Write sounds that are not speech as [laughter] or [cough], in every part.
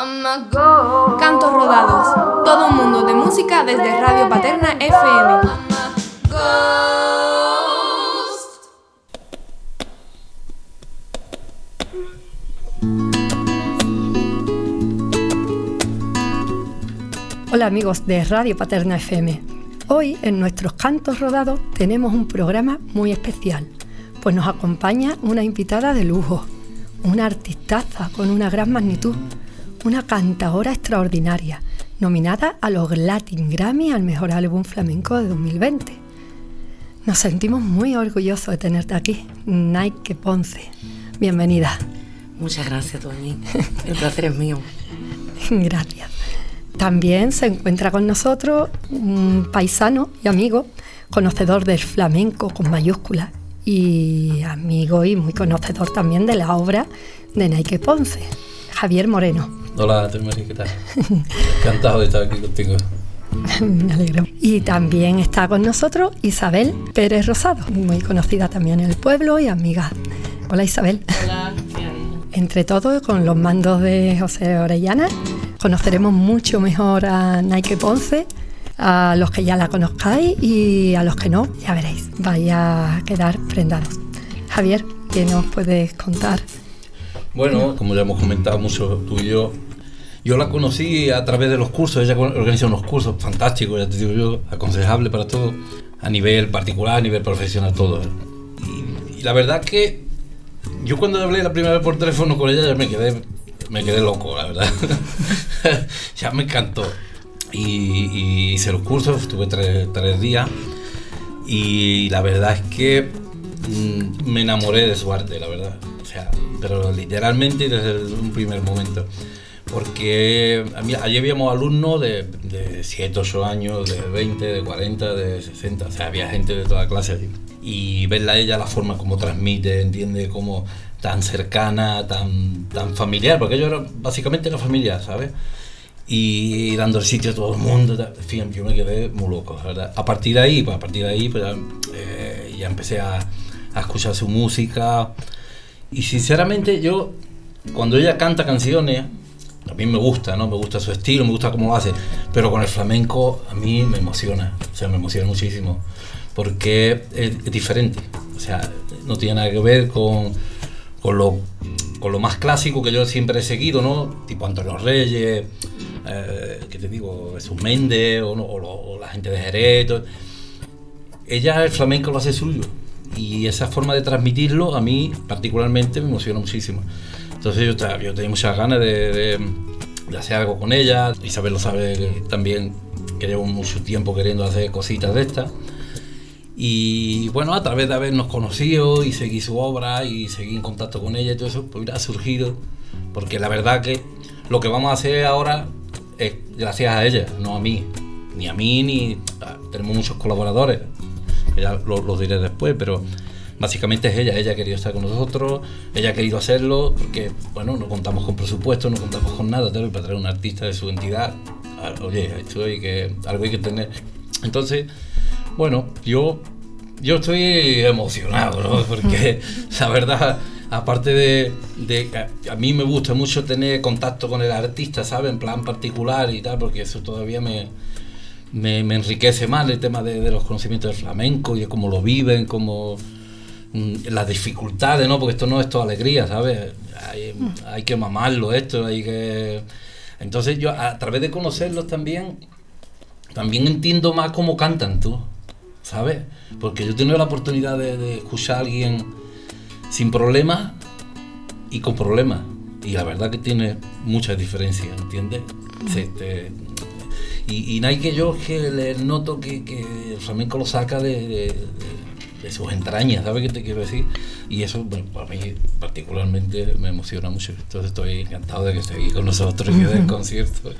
Cantos rodados. Todo un mundo de música desde Radio Paterna FM. Hola amigos de Radio Paterna FM. Hoy en nuestros cantos rodados tenemos un programa muy especial, pues nos acompaña una invitada de lujo, una artistaza con una gran magnitud, una cantadora extraordinaria, nominada a los Latin Grammy al mejor álbum flamenco de 2020. Nos sentimos muy orgullosos de tenerte aquí, Nike Ponce. Bienvenida. Muchas gracias, Tony. El placer es mío. [laughs] Gracias. También se encuentra con nosotros un paisano y amigo, conocedor del flamenco con mayúsculas y amigo y muy conocedor también de la obra de Nike Ponce, Javier Moreno. Hola, María, ¿qué tal? Encantado de estar aquí contigo. [laughs] Me alegro. Y también está con nosotros Isabel Pérez Rosado, muy conocida también en el pueblo y amiga. Hola Isabel. Hola, Entre todos, con los mandos de José Orellana, conoceremos mucho mejor a Nike Ponce, a los que ya la conozcáis y a los que no, ya veréis, vaya a quedar prendados. Javier, ¿qué nos puedes contar? Bueno, como ya hemos comentado mucho tú y yo, yo la conocí a través de los cursos, ella organiza unos cursos fantásticos, ya te digo yo, aconsejable para todo, a nivel particular, a nivel profesional, todo. Y, y la verdad que yo cuando hablé la primera vez por teléfono con ella ya me quedé me quedé loco, la verdad. [laughs] ya me encantó. Y, hice los cursos, estuve tres, días. Y la verdad es que mm, me enamoré de su arte, la verdad. O sea, pero literalmente desde un primer momento. Porque allí habíamos alumnos de, de 7, 8 años, de 20, de 40, de 60. O sea, había gente de toda clase allí. Y verla a ella, la forma como transmite, entiende cómo tan cercana, tan, tan familiar, porque yo era básicamente la familia, ¿sabes? Y dando el sitio a todo el mundo, en fin, yo me quedé muy loco, ¿verdad? A partir de ahí, pues a partir de ahí, pues ya, eh, ya empecé a, a, escuchar su música. Y sinceramente yo, cuando ella canta canciones, a mí me gusta, ¿no? Me gusta su estilo, me gusta cómo lo hace, pero con el flamenco a mí me emociona, o sea, me emociona muchísimo, porque es, diferente, o sea, no tiene nada que ver con con lo, con lo más clásico que yo siempre he seguido, ¿no? Tipo Antonio Reyes, eh, ¿qué te digo? Jesús Méndez o, o, la gente de Jerez. Ella el flamenco lo hace suyo y esa forma de transmitirlo a mí particularmente me emociona muchísimo. Entonces yo, yo tenía muchas ganas de, de, de, hacer algo con ella. Isabel lo sabe también que llevo mucho tiempo queriendo hacer cositas de estas. Y bueno, a través de habernos conocido y seguir su obra y seguir en contacto con ella y todo eso, pues ha surgido. Porque la verdad que lo que vamos a hacer ahora es gracias a ella, no a mí. Ni a mí, ni. Tenemos muchos colaboradores, ya lo, lo diré después, pero básicamente es ella. Ella ha querido estar con nosotros, ella ha querido hacerlo, porque, bueno, no contamos con presupuesto, no contamos con nada, tal, y para traer un artista de su entidad, oye, esto hay que, algo hay que tener. Entonces bueno, yo, yo estoy emocionado, ¿no? [laughs] Porque [laughs] la verdad, aparte de, de, a mí me gusta mucho tener contacto con el artista, ¿sabes? En plan particular y tal, porque eso todavía me, me, me enriquece más el tema de, de, los conocimientos del flamenco y de cómo lo viven, cómo las dificultades, ¿no? Porque esto no es toda alegría, ¿sabes? Hay, hay que mamarlo esto, hay que... Entonces yo a través de conocerlos también, también entiendo más cómo cantan tú. ¿sabes? Porque yo he tenido la oportunidad de, de escuchar a alguien sin problemas y con problemas. Y la verdad que tiene muchas diferencias, ¿entiendes? Se, te, y, y Nike yo que le noto que, que, el flamenco lo saca de, de, de, sus entrañas, ¿sabes qué te quiero decir? Y eso, bueno, para mí particularmente me emociona mucho. Entonces estoy encantado de que esté aquí con nosotros y del concierto.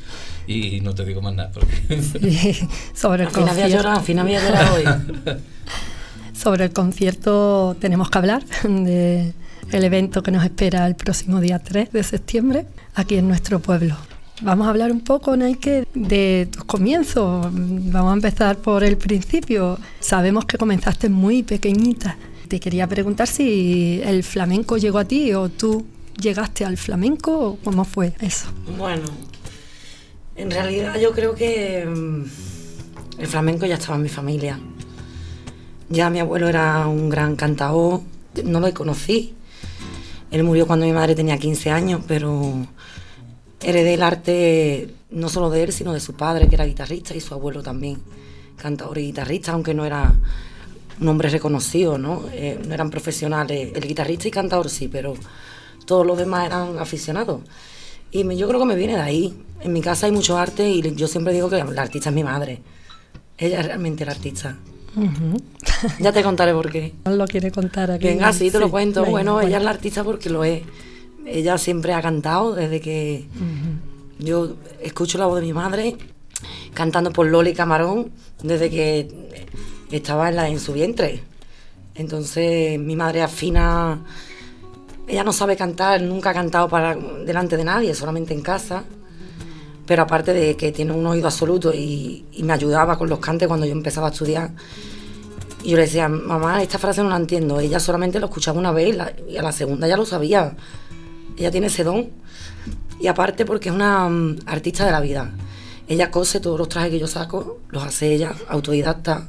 Y no te digo más nada. Porque... Sí, [laughs] sobre el al final concierto. Llorado, al final había llorado hoy. [laughs] sobre el concierto tenemos que hablar de el evento que nos espera el próximo día 3 de septiembre aquí en nuestro pueblo. Vamos a hablar un poco, Nike, de tus comienzos. Vamos a empezar por el principio. Sabemos que comenzaste muy pequeñita. Te quería preguntar si el flamenco llegó a ti o tú llegaste al flamenco o cómo fue eso? Bueno, en realidad yo creo que mm, el flamenco ya estaba en mi familia. Ya mi abuelo era un gran cantador, no lo conocí. Él murió cuando mi madre tenía 15 años, pero heredé el arte no solo de él, sino de su padre, que era guitarrista, y su abuelo también, cantador y guitarrista, aunque no era un hombre reconocido, ¿no? Eh, no eran profesionales. El guitarrista y cantador sí, pero todos los demás eran aficionados. Y me- yo creo que me viene de ahí. En mi casa hay mucho arte y yo siempre digo que la artista es mi madre. Ella es realmente la artista. Ya te contaré por qué. ¿No [laughs] lo quiere contar aquí? Venga, sí, te lo cuento. venga, bueno, ella es la artista porque lo es. Ella siempre ha cantado desde que yo escucho la voz de mi madre cantando por Loli Camarón desde que estaba en, la, en su vientre. Entonces mi madre afina, ella no sabe cantar, nunca ha cantado para delante de nadie, solamente en casa. Pero aparte de que tiene un oído absoluto y, y me ayudaba con los cantes cuando yo empezaba a estudiar, y yo le decía, mamá, esta frase no la entiendo. Ella solamente lo escuchaba una vez y, la- y a la segunda ya lo sabía. Ella tiene ese don. Y aparte porque es una mm, artista de la vida. Ella cose todos los trajes que yo saco, los hace ella, autodidacta.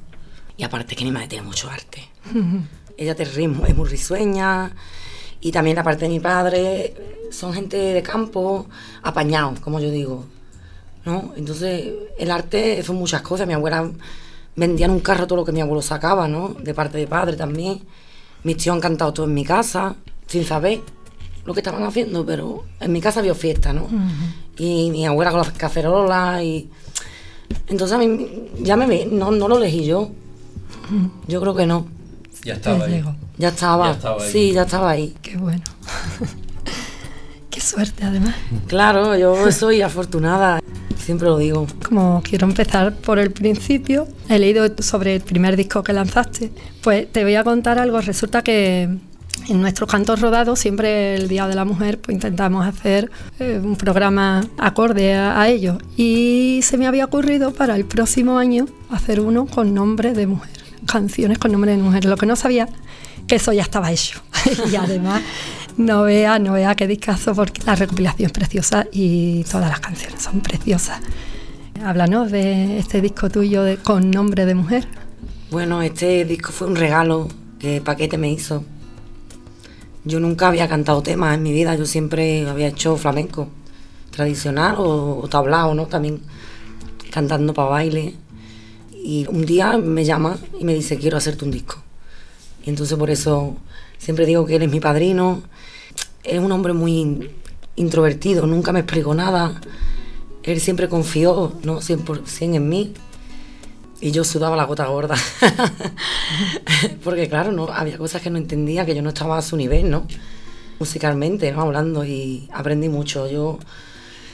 Y aparte que mi madre tiene mucho arte. [laughs] ella te ritmo, es muy risueña. Y también la parte de mi padre, son gente de campo, apañados, como yo digo. ¿no? Entonces, el arte son muchas cosas. Mi abuela vendía en un carro todo lo que mi abuelo sacaba, ¿no? De parte de padre también. Mis tíos han cantado todo en mi casa, sin saber lo que estaban haciendo, pero en mi casa había fiesta, ¿no? Y mi abuela con las cacerolas y... Entonces a mí ya me ve, no, no lo elegí yo. Yo creo que no. Ya estaba ahí. Ya estaba. Ya estaba ahí. Sí, ya estaba ahí. Qué bueno. Qué suerte, además. Claro, yo soy afortunada. Siempre lo digo. Como quiero empezar por el principio, he leído sobre el primer disco que lanzaste. Pues te voy a contar algo. Resulta que en nuestros cantos rodados, siempre el Día de la Mujer, pues intentamos hacer eh, un programa acorde a, a ello. Y se me había ocurrido para el próximo año hacer uno con nombre de mujer. Canciones con nombre de mujer. Lo que no sabía que eso ya estaba hecho. [laughs] y además, no vea, no vea qué discazo, porque la recopilación es preciosa y todas las canciones son preciosas. Háblanos de este disco tuyo de- con nombre de mujer. Bueno, este disco fue un regalo que Paquete me hizo. Yo nunca había cantado temas en mi vida, yo siempre había hecho flamenco tradicional o, o tablao, ¿no? También cantando para baile. Y un día me llama y me dice, quiero hacerte un disco. Y entonces por eso siempre digo que él es mi padrino. Es un hombre muy introvertido, nunca me explicó nada. Él siempre confió, ¿no? 100% en mí. Y yo sudaba la gota gorda. [laughs] Porque claro, no, había cosas que no entendía, que yo no estaba a su nivel, ¿no? Musicalmente, ¿no? Hablando y aprendí mucho. Yo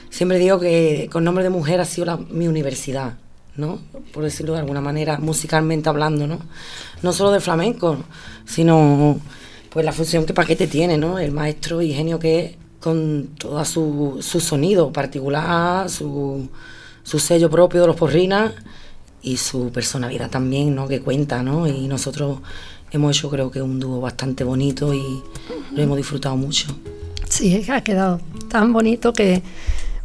siempre digo que con nombre de mujer ha sido la- mi universidad, ¿no? Por decirlo de alguna manera, musicalmente hablando, ¿no? No solo de flamenco, sino pues la función que Paquete tiene, ¿no? El maestro y genio que es con todo su, su sonido particular, su, su sello propio de los porrinas y su personalidad también, ¿no? Que cuenta, ¿no? Y nosotros hemos hecho creo que un dúo bastante bonito y lo hemos disfrutado mucho. Sí, ha quedado tan bonito que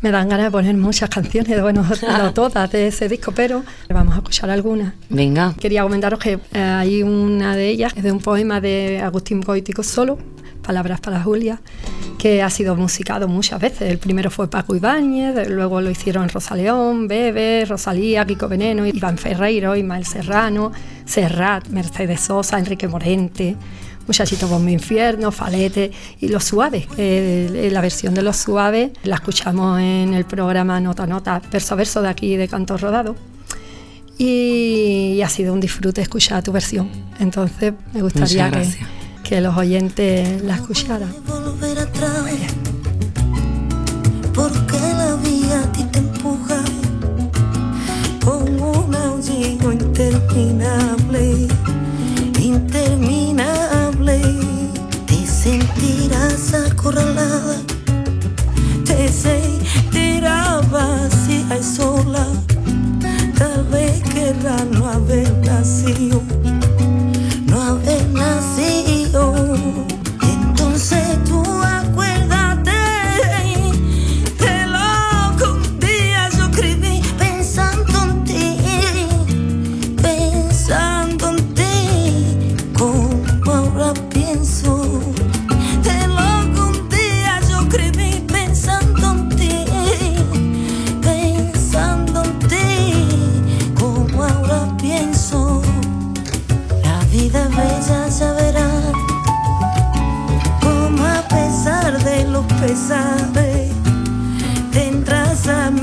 me dan ganas de poner muchas canciones, bueno, [laughs] no [laughs] todas de ese disco, pero vamos a escuchar algunas. Venga. Quería comentaros que eh, hay una de ellas, es de un poema de Agustín Goitico solo, Palabras para Julia, que ha sido musicado muchas veces. El primero fue Paco Ibáñez, luego lo hicieron Rosa León, Bebe, Rosalía, Kiko Veneno, Iván Ferreiro, Ismael Serrano, Serrat, Mercedes Sosa, Enrique Morente, Muchachito Bombo Infierno, Falete y Los Suaves. Eh, la versión de Los Suaves la escuchamos en el programa Nota Nota, verso a verso de aquí de Canto Rodado y, ha sido un disfrute escuchar tu versión. Entonces me gustaría que. Que los oyentes la escucharan. porque la vida a ti te empuja con un aullido interminable interminable. Te sentirás acorralada te sentirás vacía y sola. Tal vez querrás no haber nacido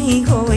hijo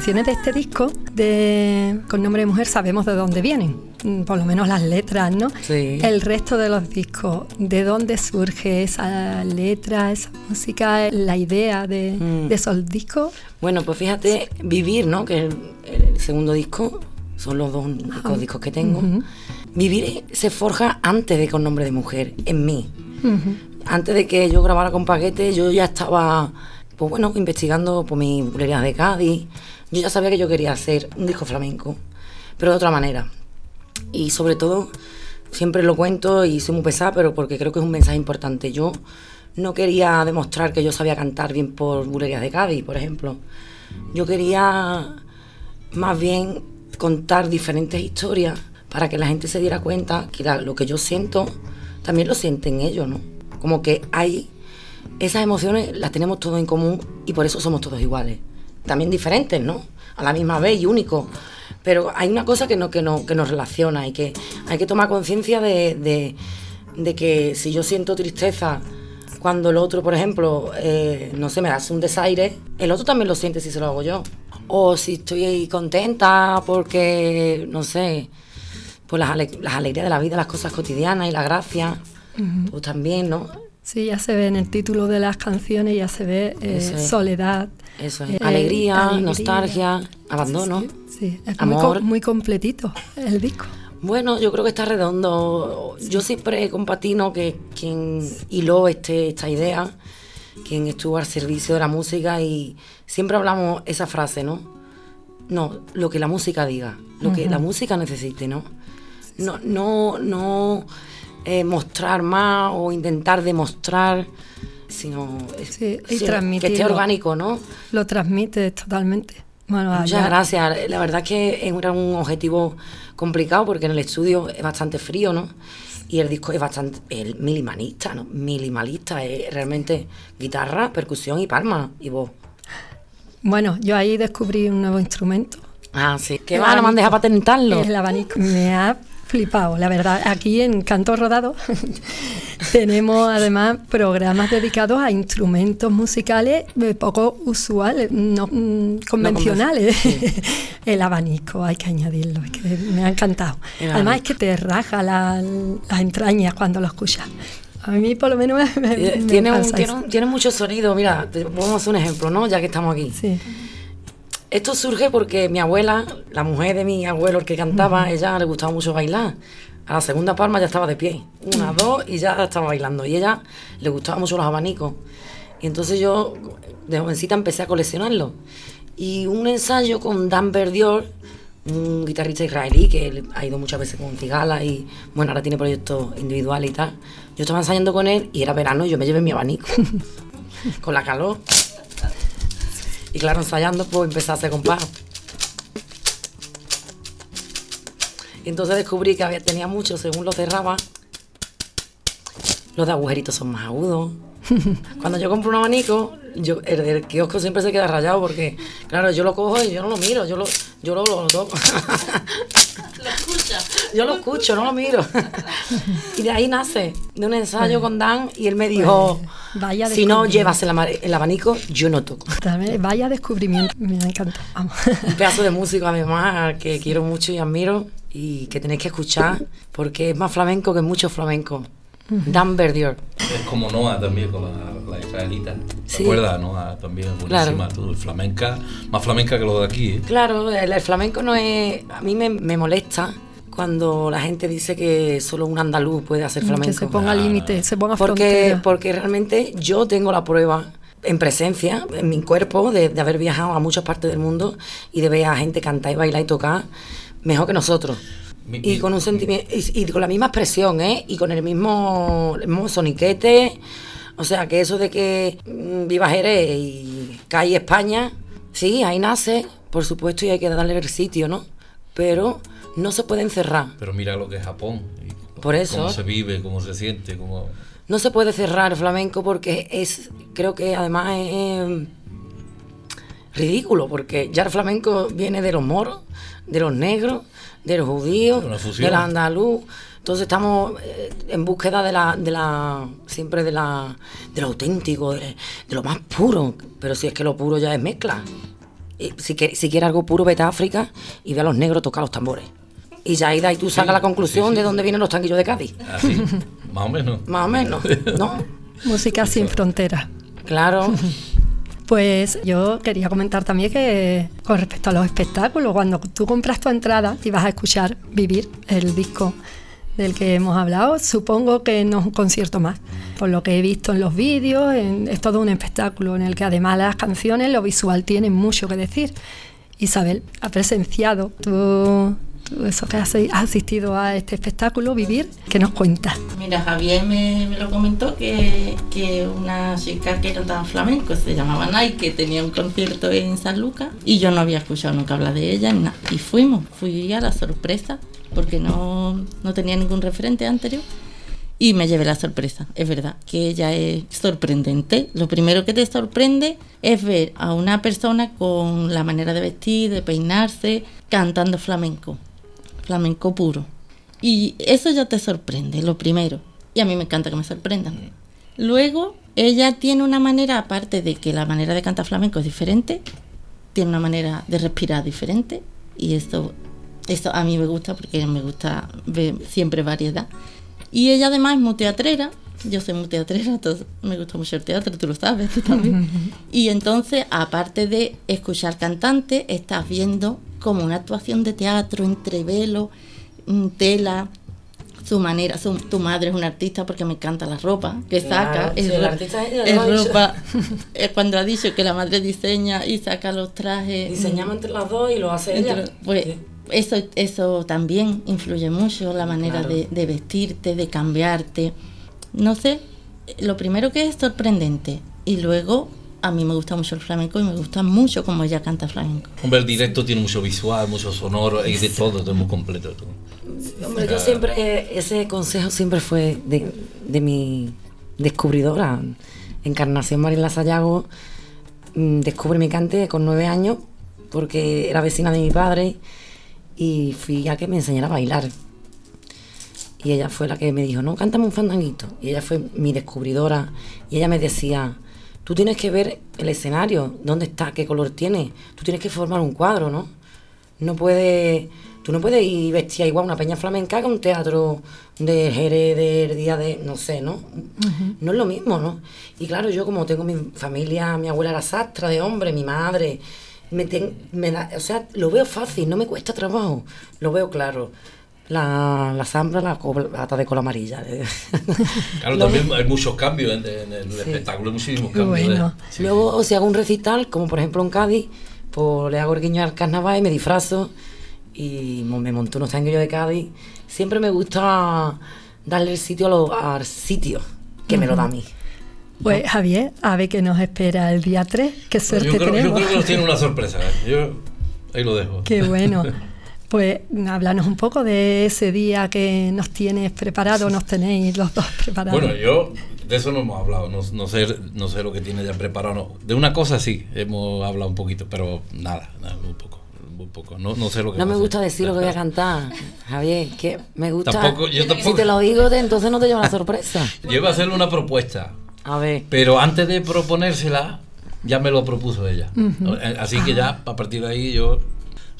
canciones de este disco de con nombre de mujer sabemos de dónde vienen, mm, por lo menos las letras, ¿no? Sí. El resto de los discos, ¿de dónde surge esa letra, esa música, la idea de, Mm. de esos discos? Bueno, pues fíjate, Vivir, ¿no? Que el, el segundo disco, son los dos únicos discos que tengo. Vivir se forja antes de Con Nombre de Mujer, en mí. Antes de que yo grabara con Paquete, yo ya estaba, pues bueno, investigando por mis bulerías de Cádiz. Yo ya sabía que yo quería hacer un disco flamenco, pero de otra manera. Y sobre todo, siempre lo cuento y soy muy pesada, pero porque creo que es un mensaje importante. Yo no quería demostrar que yo sabía cantar bien por bulerías de Cádiz, por ejemplo. Yo quería más bien contar diferentes historias para que la gente se diera cuenta que lo que yo siento también lo sienten ellos, ¿no? Como que hay esas emociones las tenemos todos en común y por eso somos todos iguales. También diferentes, ¿no? A la misma vez y únicos. Pero hay una cosa que, no, que, no, que nos relaciona y que hay que tomar conciencia de, de- de que si yo siento tristeza cuando el otro, por ejemplo, eh, no sé, me hace un desaire, el otro también lo siente si se lo hago yo. O si estoy contenta porque, no sé, pues las, ale- las alegrías de la vida, las cosas cotidianas y la gracia, pues también, ¿no? Sí, ya se ve en el título de las canciones, ya se ve eh, es. soledad. Eso es. eh, Alegría, nostalgia, abandono. Sí, es Amor. muy completito el disco. Bueno, yo creo que está redondo. Yo siempre compatino que quien hiló este, esta idea, quien estuvo al servicio de la música y siempre hablamos esa frase, ¿no? No, lo que la música diga, lo que la música necesite, ¿no? No, no, no eh, mostrar más o intentar demostrar, sino Sí, y que esté orgánico, ¿no? Lo transmite totalmente. Bueno, Muchas allá- gracias. La verdad es que era un objetivo complicado porque en el estudio es bastante frío, ¿no? Y el disco es bastante el minimalista, ¿no? Minimalista, es realmente guitarra, percusión y palma y voz. Bueno, yo ahí descubrí un nuevo instrumento. Ah, sí. ¿Qué va? ¿No me han dejado patentarlo? El abanico. Me ha flipado, la verdad. Aquí en Canto Rodado [laughs] tenemos además programas dedicados a instrumentos musicales eh, poco usuales, no mm, convencionales. [laughs] El abanico, hay que añadirlo, es que me ha encantado. El Además es que te raja la- las entrañas cuando lo escuchas. A mí por lo menos [laughs] me, me- Eh, Tiene, un- tiene, un- tiene mucho sonido. Mira, hacer un ejemplo, ¿no? Ya que estamos aquí. Sí. Esto surge porque mi abuela, la mujer de mi abuelo, el que cantaba, ella le gustaba mucho bailar. A la segunda palma ya estaba de pie. Una, dos y ya estaba bailando. Y ella le gustaban mucho los abanicos. Y entonces yo, de jovencita, empecé a coleccionarlos. Y un ensayo con Dan Verdior, un guitarrista israelí que ha ido muchas veces con Cigala y, bueno, ahora tiene proyectos individuales y tal. Yo estaba ensayando con él y era verano y yo me llevé mi abanico. [laughs] con la calor. Y claro, ensayando, pues empecé a hacer compás. Y entonces descubrí que había, tenía mucho, según lo cerraba, los de agujeritos son más agudos. [laughs] Cuando yo compro un abanico, yo, el, el kiosco siempre se queda rayado porque, claro, yo lo cojo y yo no lo miro, yo lo, yo lo, lo toco. [laughs] Yo lo escucho, no lo miro. [laughs] y de ahí nace, de un ensayo con Dan, y él me dijo, vaya si no llevas el, abanico, yo no toco. También, Vaya descubrimiento, me encanta. Vamos. [laughs] Un pedazo de músico además al que quiero mucho y admiro y que tenéis que escuchar porque es más flamenco que mucho flamenco. Dan Verdier. Es como Noah también con la, la israelita. ¿Te Sí. acuerdas? Noah también es buenísima. Claro. Tú, flamenca, más flamenca que lo de aquí. ¿eh? Claro, el, el flamenco no es... A mí me, me molesta cuando la gente dice que solo un andaluz puede hacer flamenco. Que se ponga límite, se ponga porque, frontera. porque realmente yo tengo la prueba en presencia, en mi cuerpo, de, de haber viajado a muchas partes del mundo y de ver a gente cantar y bailar y tocar mejor que nosotros. Mi- Y con un sentimiento, y, y con la misma expresión, ¿eh? Y con el mismo, el mismo soniquete. O sea, que eso de que mm, viva Jerez y cae España, sí, ahí nace, por supuesto, y hay que darle el sitio, ¿no? Pero no se puede encerrar. Pero mira lo que es Japón. y Por eso. Cómo se vive, cómo se siente, cómo... No se puede cerrar el flamenco porque es, creo que además es ridículo, porque ya el flamenco viene de los moros, de los negros, de los judíos, fusión. del andaluz. Entonces estamos eh, en búsqueda de la, de la, siempre de la, de lo auténtico, de, de lo más puro. Pero si es que lo puro ya es mezcla. Y si, que- si quieres algo puro, vete a África y ve a los negros tocar los tambores. Y ya ahí de tú sacas la conclusión sí, sí. de dónde vienen los tanquillos de Cádiz. Así, más o menos. Más o menos, ¿no? [laughs] Música sin fronteras. Claro. [laughs] Pues yo quería comentar también que con respecto a los espectáculos, cuando tú compras tu entrada y vas a escuchar Vivir, el disco del que hemos hablado, supongo que no es un concierto más. Por lo que he visto en los vídeos, en- es todo un espectáculo en el que además las canciones, lo visual tienen mucho que decir. Isabel, ha presenciado tú eso que has, asistido a este espectáculo, Vivir, ¿qué nos cuentas? Mira, Javier me, lo comentó que, una chica que cantaba flamenco se llamaba Nay, que tenía un concierto en San Lucas y yo no había escuchado nunca hablar de ella ni nada. Y fuimos, fui a la sorpresa porque no, no tenía ningún referente anterior y me llevé la sorpresa. Es verdad que ella es sorprendente. Lo primero que te sorprende es ver a una persona con la manera de vestir, de peinarse, cantando flamenco, flamenco puro. Y eso ya te sorprende, lo primero. Y a mí me encanta que me sorprendan. Luego, ella tiene una manera, aparte de que la manera de cantar flamenco es diferente, tiene una manera de respirar diferente. Y esto, esto a mí me gusta porque me gusta ver siempre variedad. Y ella además es muy teatrera. Yo soy muy teatrera, entonces me gusta mucho el teatro, tú lo sabes, tú también. [laughs] Y entonces, aparte de escuchar cantante, estás viendo como una actuación de teatro entre velo, mm, tela, su manera, su- tu madre es una artista porque me encanta la ropa que saca, es, ro- es ropa, [laughs] es cuando ha dicho que la madre diseña y saca los trajes. Diseñamos entre las dos y lo hace ella. Pues Sí. eso, eso también influye mucho, la manera Claro. de, de vestirte, de cambiarte. No sé, lo primero que es sorprendente y luego a mí me gusta mucho el flamenco y me gusta mucho cómo ella canta flamenco. Hombre, el directo tiene mucho visual, mucho sonoro, hay de todo, todo muy completo. todo. Hombre, yo siempre, eh, ese consejo siempre fue de, de mi descubridora, Encarnación Marila Sayago, mm, descubre mi cante con nueve años porque era vecina de mi padre y fui a que me enseñara a bailar. Y ella fue la que me dijo, no, cántame un fandanguito. Y ella fue mi descubridora y ella me decía, tú tienes que ver el escenario, dónde está, qué color tiene, tú tienes que formar un cuadro, ¿no? No puedes, tú no puedes ir vestida igual una peña flamenca que un teatro de Jerez del día de, no sé, ¿no? No es lo mismo, ¿no? Y claro, yo como tengo mi familia, mi abuela era sastra de hombre, mi madre, me, ten- me da, o sea, lo veo fácil, no me cuesta trabajo, lo veo claro. La, la zambra, la bata de cola amarilla. [laughs] Claro, también hay muchos cambios en, en el espectáculo, hay muchísimos cambios. Bueno. ¿eh? Sí. Luego, si hago un recital, como por ejemplo en Cádiz, pues le hago el guiño al carnaval y me disfrazo y me monto unos tanguillos de Cádiz. Siempre me gusta darle el sitio a lo- al sitio que me lo da a mí. Pues Javier, a ver qué nos espera el día 3, qué suerte yo, creo, yo creo que nos tiene una sorpresa. ¿eh? Yo ahí lo dejo. Qué bueno. [laughs] Pues háblanos un poco de ese día que nos tienes preparado, nos tenéis los dos preparados. Bueno, yo de eso no hemos hablado, no, no sé, no sé lo que tiene ya preparado. no. De una cosa sí, hemos hablado un poquito, pero nada, nada muy poco. Muy poco. No, no sé lo que No me gusta hacer. decir lo que voy a cantar, Javier, que me gusta. Tampoco- yo tampoco. Si te lo digo, te- entonces no te lleva la sorpresa. Yo iba a hacerle una propuesta, A ver. pero antes de proponérsela, ya me lo propuso ella. Así que ya, a partir de ahí, yo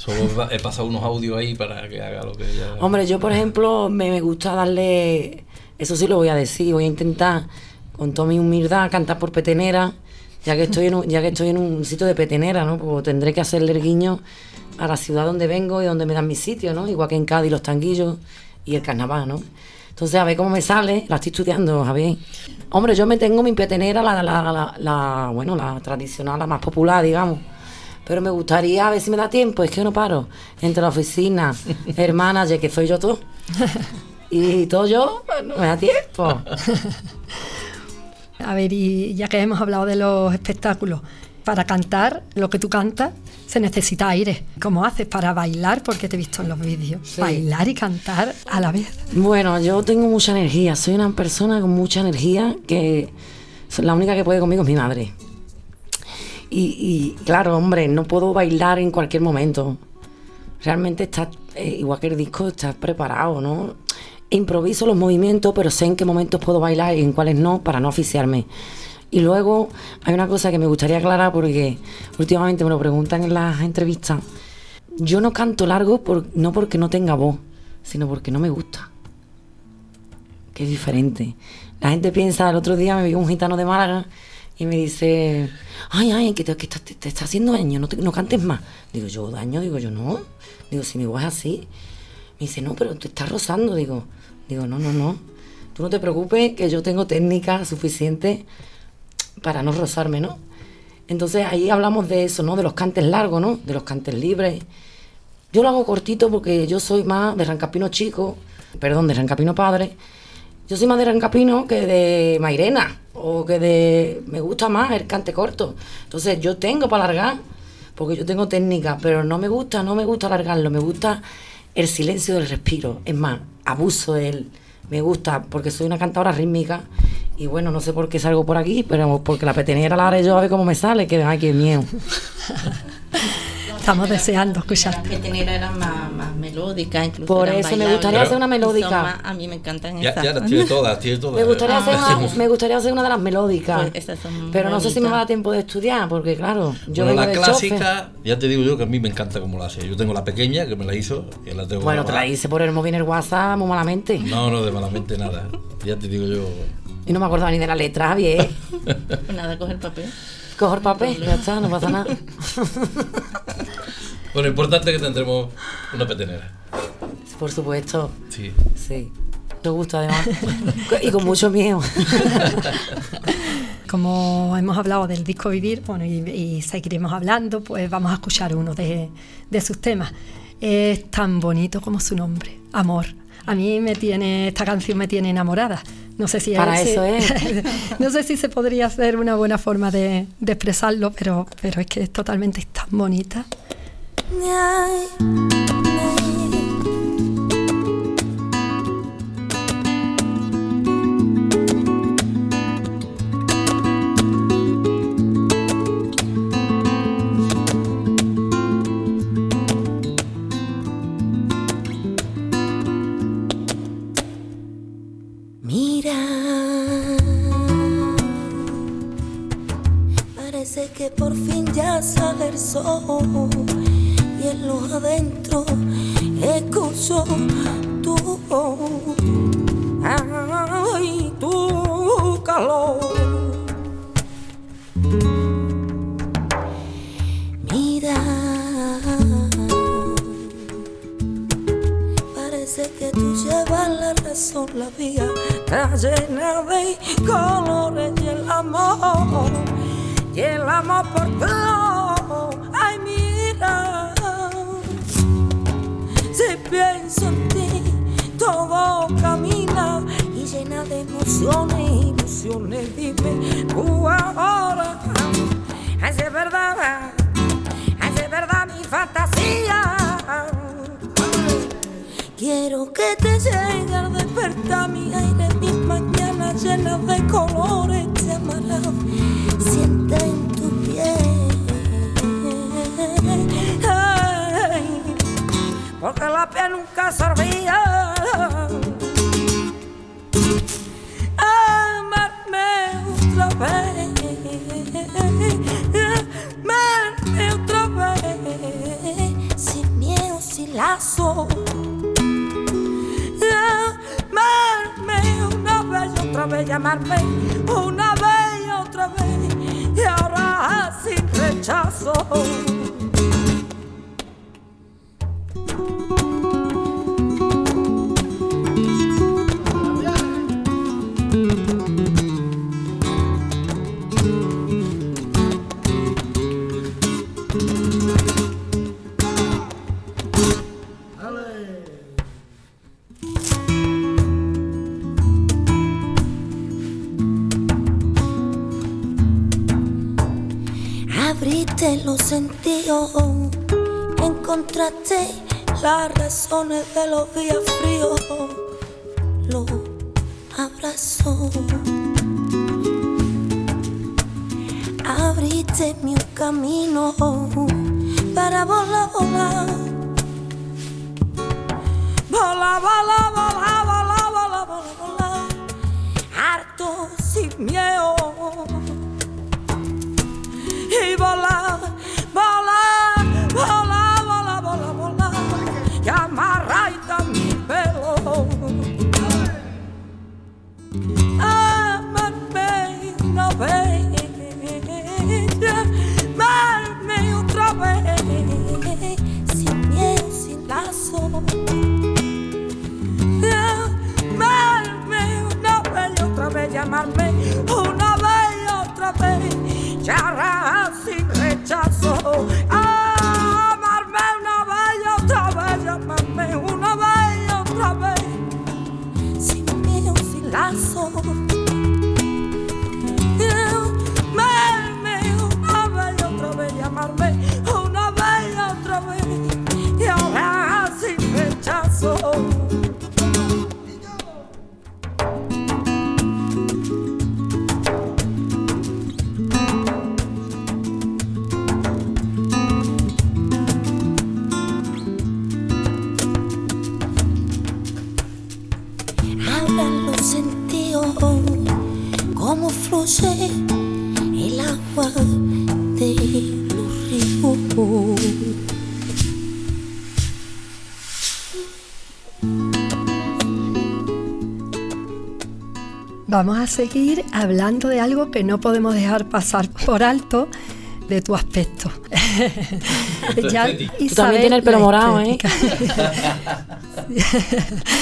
solo he pasado unos audios ahí para que haga lo que ella. Hombre, yo por ejemplo me, gusta darle, eso sí lo voy a decir, voy a intentar con toda mi humildad cantar por petenera, ya que estoy en un, ya que estoy en un sitio de petenera, ¿no? Pues tendré que hacerle el guiño a la ciudad donde vengo y donde me dan mi sitio, ¿no? Igual que en Cádiz los tanguillos y el carnaval, ¿no? Entonces a ver cómo me sale, la estoy estudiando, Javier. Hombre, yo me tengo mi petenera, la, la, la, la- bueno, la tradicional, la más popular, digamos. Pero me gustaría, a ver si me da tiempo, es que no paro. Entre la oficina, [laughs] hermana, ya que soy yo todo. Y todo yo, pues, no me da tiempo. [laughs] A ver, y ya que hemos hablado de los espectáculos, para cantar lo que tú cantas se necesita aire. ¿Cómo haces para bailar? Porque te he visto en los vídeos. Sí. Bailar y cantar a la vez. Bueno, yo tengo mucha energía, soy una persona con mucha energía que la única que puede conmigo es mi madre. Y, y, claro, hombre, no puedo bailar en cualquier momento. Realmente está, eh, igual que el disco, está preparado, ¿no? Improviso los movimientos, pero sé en qué momentos puedo bailar y en cuáles no, para no oficiarme. Y luego hay una cosa que me gustaría aclarar porque últimamente me lo preguntan en las entrevistas. Yo no canto largo por, no porque no tenga voz, sino porque no me gusta que es diferente. La gente piensa, el otro día me vio un gitano de Málaga y me dice, ay, ay, que te, que te- está haciendo daño, no, no cantes más. Digo, yo daño, digo yo, no. Digo, si mi voz es así. Me dice, no, pero te estás rozando. Digo, digo, no, no, no. Tú no te preocupes, que yo tengo técnica suficiente para no rozarme, ¿no? Entonces ahí hablamos de eso, ¿no? De los cantes largos, ¿no? De los cantes libres. Yo lo hago cortito porque yo soy más de Rancapino chico, perdón, de Rancapino padre. Yo soy más de Rancapino que de Mairena o que de... Me gusta más el cante corto. Entonces yo tengo para alargar porque yo tengo técnica, pero no me gusta, no me gusta alargarlo, me gusta el silencio del respiro. Es más, abuso de él. Me gusta porque soy una cantadora rítmica y bueno, no sé por qué salgo por aquí, pero porque la petenera la haré yo a ver cómo me sale, que ay, qué miedo. [laughs] Estamos deseando escucharte. petenera era más, más melódica, incluso. Por eran eso me gustaría hacer una melódica. más- a mí me encantan Ya, esas. ya las tiene todas, tiene todas. Me gustaría, hacer Ah, una, [laughs] me gustaría hacer una de las melódicas. Pues esas son pero no sé si me va a dar tiempo de estudiar, porque claro, yo Bueno, la clásica, ya te digo yo que a mí me encanta cómo la hace. Yo tengo la pequeña que me la hizo y la tengo. Bueno, te la hice por el móvil en el WhatsApp muy malamente. No, no, de malamente nada. Ya te digo yo. Y no me acordaba ni de la letra, bien. Pues nada, coger papel. Cojo el papel, ya está, no pasa nada. [laughs] Bueno, importante es que tendremos una petenera. Por supuesto, Sí. sí. Nos gusta además. y con mucho miedo. [laughs] Como hemos hablado del disco Vivir, bueno, y, y seguiremos hablando, pues vamos a escuchar uno de, de sus temas. Es tan bonito como su nombre, Amor. A mí me tiene, esta canción me tiene enamorada. No sé si Para si- eso es. [laughs] no sé si se podría hacer una buena forma de, de expresarlo, pero, pero es que es totalmente tan bonita. Mira, parece que por fin ya sale el sol y en lo adentro escucho tu. Ay, tu calor. Mira. Parece que tú llevas la razón, la vida está llena de colores y el amor, y el amor por todo. Camina y llena de emociones, ilusiones. Dime tú ahora, es verdad, es verdad mi fantasía. que te llega al despertar mi aire, mis mañanas llenas de colores te amarán. Siente en tu piel. Porque la piel nunca servía. Llamarme una vez y otra vez, llamarme una vez y otra vez, y ahora sin rechazo. Los sentidos, encontraste las razones de los días fríos, los abrazos. Abriste mi camino para volar. Volar, volar, volar, volar, volar, volar, volar. Harto sin miedo Vamos a seguir hablando de algo que no podemos dejar pasar por alto de tu aspecto. [laughs] Estética. Tú también tienes el pelo morado, ¿eh? [laughs] [laughs]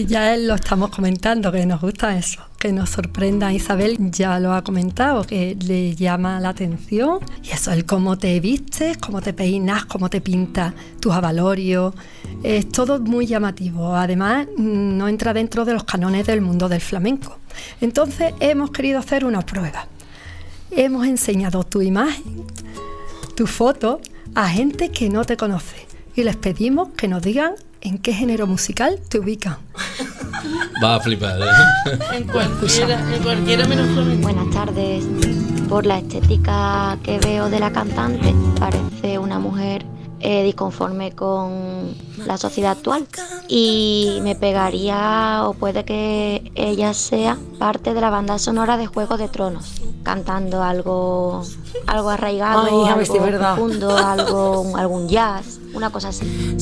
ya lo estamos comentando, que nos gusta eso, que nos sorprenda. Isabel ya lo ha comentado, que le llama la atención. Y eso, el cómo te vistes, cómo te peinas, cómo te pintas tus avalorios. Es todo muy llamativo. Además, no entra dentro de los canones del mundo del flamenco. Entonces, hemos querido hacer una prueba. Hemos enseñado tu imagen, tu foto, a gente que no te conoce. Y les pedimos que nos digan en qué género musical te ubican. Va a flipar. ¿eh? En cualquiera, en cualquiera menos flamenco. Buenas tardes. Por la estética que veo de la cantante, parece una mujer eh, disconforme con la sociedad actual. Y me pegaría o puede que ella sea parte de la banda sonora de Juego de Tronos, cantando algo algo arraigado, Ay, algo profundo, algo algún jazz, una cosa así.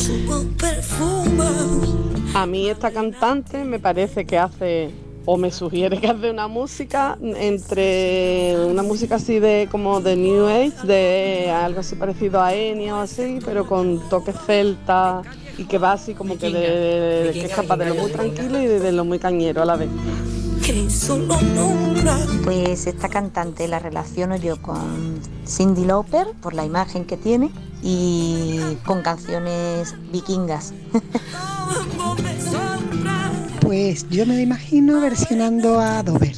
A mí esta cantante me parece que hace, o me sugiere que hace una música entre una música así de como de New Age, de algo así parecido a Enya o así, pero con toques celta y que va así como que, de, de- de- que es capaz de lo muy tranquilo y de, de lo muy cañero a la vez. Pues esta cantante la relaciono yo con Cindy Lauper por la imagen que tiene y con canciones vikingas. [laughs] Pues yo me imagino versionando a Dover.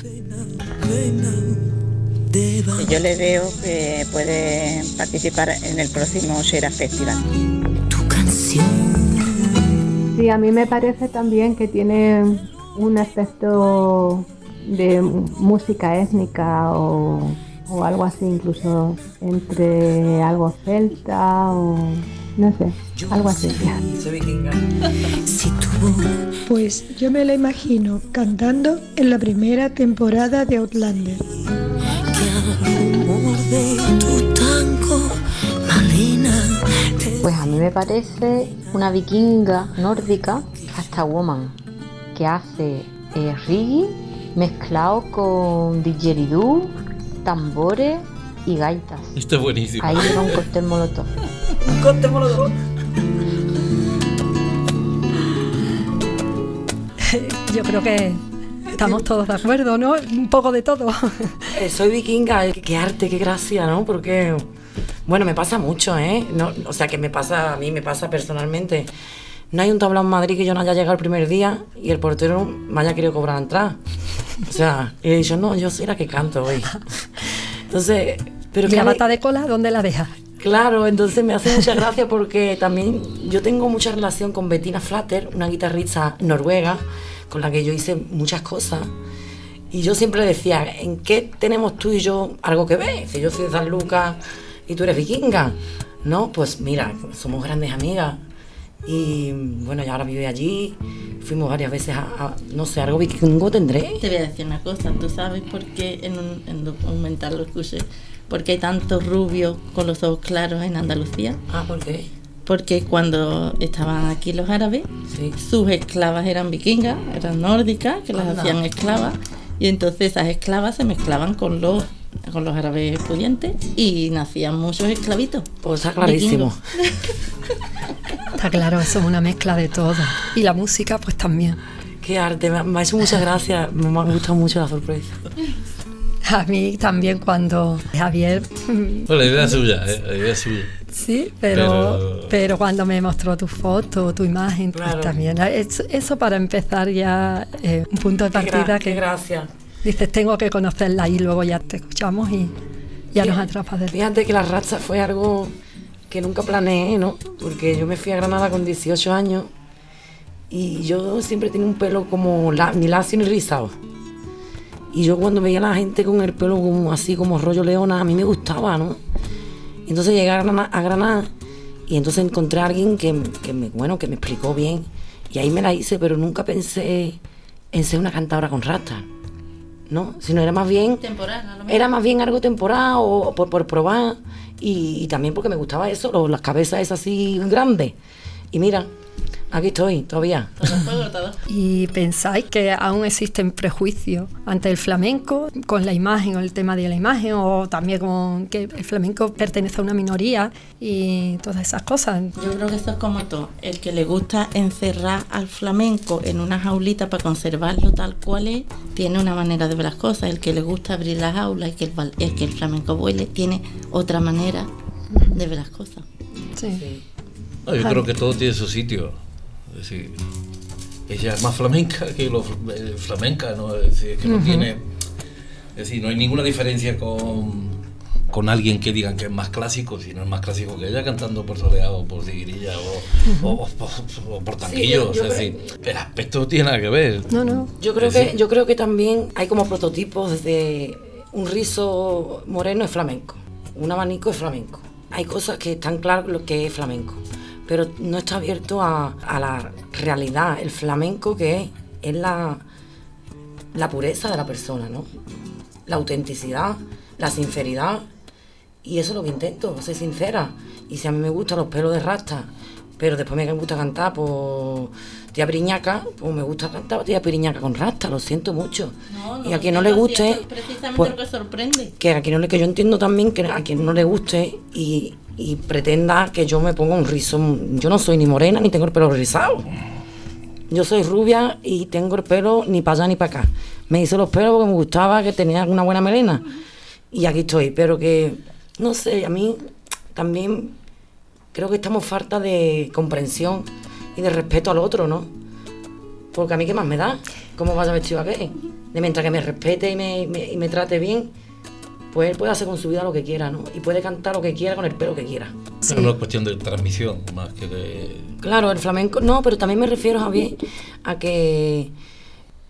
Yo le veo que puede participar en el próximo Shera Festival. Tu canción. Sí, a mí me parece también que tiene un aspecto de música étnica o, o algo así, incluso entre algo celta o no sé, algo así. [laughs] Pues yo me la imagino cantando en la primera temporada de Outlander. Pues a mí me parece una vikinga nórdica, hasta woman, que hace eh, reggae mezclado con didgeridoo, tambores y gaitas. Esto es buenísimo. Ahí lleva un cóctel molotov. Un cóctel molotov. Yo creo que estamos todos de acuerdo, ¿no? Un poco de todo. Eh, soy vikinga, eh, qué arte, qué gracia, ¿no? Porque, bueno, me pasa mucho, ¿eh? No, o sea, que me pasa, a mí me pasa personalmente. No hay un tablao en Madrid que yo no haya llegado el primer día y el portero me haya querido cobrar la entrada. O sea, y he dicho, no, yo soy la que canto hoy. Entonces, pero ¿Y la bata de cola dónde la dejas? Claro, entonces me hace mucha gracia porque también yo tengo mucha relación con Bettina Flatter, una guitarrista noruega con la que yo hice muchas cosas. Y yo siempre decía, ¿en qué tenemos tú y yo algo que ver? Si yo soy de San Lucas y tú eres vikinga. No, pues mira, somos grandes amigas. Y bueno, y ahora vive allí. Fuimos varias veces a, a- no sé, algo vikingo tendré. Te voy a decir una cosa, tú sabes por qué en un en documental lo escuché, porque hay tantos rubios con los ojos claros en Andalucía. Ah, ¿por qué? Porque cuando estaban aquí los árabes, sus esclavas eran vikingas, eran nórdicas, que las Anda. hacían esclavas, y entonces esas esclavas se mezclaban con los con los árabes pudientes y nacían muchos esclavitos. Pues está clarísimo. [laughs] Está claro, eso es una mezcla de todo. Y la música, pues también. Qué arte, me, ha hecho muchas gracias. Me ha gustado mucho la sorpresa. A mí también cuando Javier... [laughs] Bueno, la idea es suya, ¿eh? la idea es suya. Sí, pero, Pero- pero cuando me mostró tu foto, tu imagen, pues también. Eso, eso para empezar ya eh, un punto de Qué gra- partida qué que gracias. Dices, tengo que conocerla y luego ya te escuchamos y ya nos atrapas de Fíjate que la racha fue algo que nunca planeé, ¿no? Porque yo me fui a Granada con 18 años y yo siempre tenía un pelo como la- ni lacio ni rizado. Y yo cuando veía a la gente con el pelo como así, como rollo leona, a mí me gustaba, ¿no? Entonces llegué a Granada, a Granada y entonces encontré a alguien que, que me, bueno, que me explicó bien. Y ahí me la hice, pero nunca pensé en ser una cantadora con rasta, ¿no? Sino era más bien... Temporal, a lo mejor. Era más bien algo temporal o por, por probar y, y también porque me gustaba eso, lo- las cabezas esas así grandes. Y mira, aquí estoy todavía. [laughs] ¿Y pensáis que aún existen prejuicios ante el flamenco con la imagen o el tema de la imagen o también con que el flamenco pertenece a una minoría y todas esas cosas? Yo creo que esto es como todo. El que le gusta encerrar al flamenco en una jaulita para conservarlo tal cual es, tiene una manera de ver las cosas. El que le gusta abrir las jaulas y que el, val- el que el flamenco vuele, tiene otra manera de ver las cosas. Sí. No, yo creo que todo tiene su sitio. Es decir, ella es más flamenca que lo fl- eh, flamenca, ¿no? Es decir, que no Ujú. tiene. Es decir, no hay ninguna diferencia con, con alguien que digan que es más clásico, si no es más clásico que ella cantando por soleado o por tiguirilla o, o- o- o por tanquillo. yo es decir, el aspecto no tiene nada que ver. No, no. Yo creo, Es que, yo creo que también hay como prototipos de un rizo moreno es flamenco, un abanico es flamenco. Hay cosas que están claras lo que es flamenco, pero no está abierto a, a la realidad, el flamenco que es, es la, la pureza de la persona, ¿no? La autenticidad, la sinceridad. Y eso es lo que intento, ser sincera. Y si a mí me gustan los pelos de rasta, pero después me gusta cantar por tía Piriñaca, pues me gusta cantar tía Piriñaca con rasta, lo siento mucho. y a quien no le guste, precisamente pues, lo que sorprende. que a quien no le, que yo entiendo también que a quien no le guste y, y pretenda que yo me ponga un rizo, yo no soy ni morena ni tengo el pelo rizado. Yo soy rubia y tengo el pelo ni para allá ni para acá. Me hice los pelos porque me gustaba que tenía una buena melena. Y aquí estoy, pero que, no sé, a mí también creo que estamos falta de comprensión y de respeto al otro, ¿no? Porque a mí qué más me da, cómo vaya vestido aquel. De mientras que me respete y me, y me trate bien, pues él puede hacer con su vida lo que quiera, ¿no? Y puede cantar lo que quiera con el pelo que quiera. Pero no es cuestión de transmisión, más que de... Claro, el flamenco, no, pero también me refiero, Javier, a que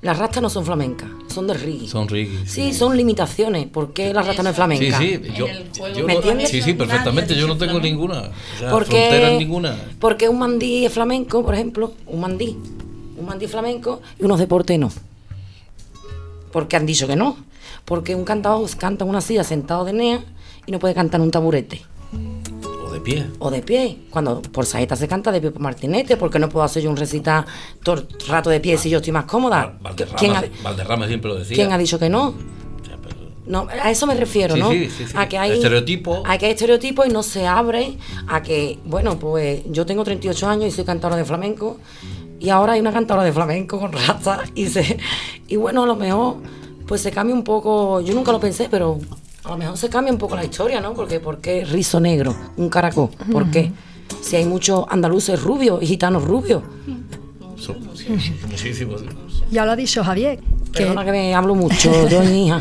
las rastas no son flamencas, son de reggae. Son reggae. Sí, son limitaciones. ¿Por qué la rasta no es flamenca? Sí, sí, yo, yo ¿Me entiendes? sí, sí, perfectamente, yo no tengo ninguna. O sea, Porque- ninguna. Porque un mandí es flamenco, por ejemplo, un mandí. Un mandí flamenco y unos deportes no. Porque han dicho que no. Porque un cantador canta en una silla sentado de nea y no puede cantar en un taburete. O de pie. O de pie. Cuando por saeta se canta de pie por martinete, porque no puedo hacer yo un recital todo el rato de pie si yo estoy más cómoda. Valderrama, ¿Quién ha, Valderrama siempre lo decía. quién ha dicho que no? No, a eso me refiero, Sí, ¿no? sí, sí, sí. A que hay Estereotipo. A que hay estereotipos y no se abre a que, bueno, pues yo tengo 38 años y soy cantadora de flamenco y ahora hay una cantadora de flamenco con raza y se y bueno, a lo mejor pues se cambia un poco, yo nunca lo pensé, pero a lo mejor se cambia un poco la historia, ¿no? Porque ¿por qué rizo negro, un caracol? ¿Por qué? Si hay muchos andaluces rubios y gitanos rubios. Sí, muchísimos. Ya lo ha dicho Javier, que, Perdona que me hablo mucho, yo mi hija.